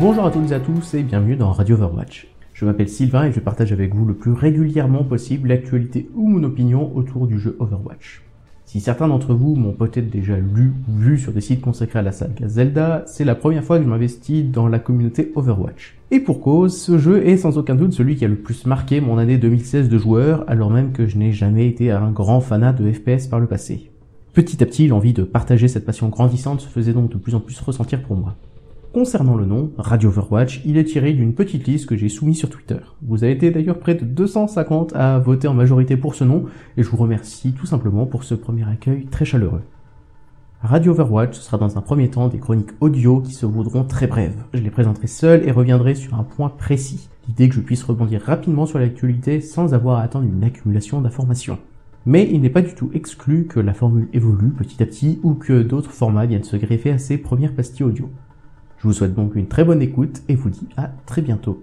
Bonjour à toutes et à tous et bienvenue dans Radio Overwatch. Je m'appelle Sylvain et je partage avec vous le plus régulièrement possible l'actualité ou mon opinion autour du jeu Overwatch. Si certains d'entre vous m'ont peut-être déjà lu ou vu sur des sites consacrés à la saga Zelda, c'est la première fois que je m'investis dans la communauté Overwatch. Et pour cause, ce jeu est sans aucun doute celui qui a le plus marqué mon année 2016 de joueur, alors même que je n'ai jamais été un grand fanat de FPS par le passé. Petit à petit, l'envie de partager cette passion grandissante se faisait donc de plus en plus ressentir pour moi. Concernant le nom, Radio Overwatch, il est tiré d'une petite liste que j'ai soumise sur Twitter. Vous avez été d'ailleurs près de 250 à voter en majorité pour ce nom, et je vous remercie tout simplement pour ce premier accueil très chaleureux. Radio Overwatch, sera dans un premier temps des chroniques audio qui se voudront très brèves. Je les présenterai seul et reviendrai sur un point précis, l'idée que je puisse rebondir rapidement sur l'actualité sans avoir à attendre une accumulation d'informations. Mais il n'est pas du tout exclu que la formule évolue petit à petit ou que d'autres formats viennent se greffer à ces premières pastilles audio. Je vous souhaite donc une très bonne écoute et vous dis à très bientôt.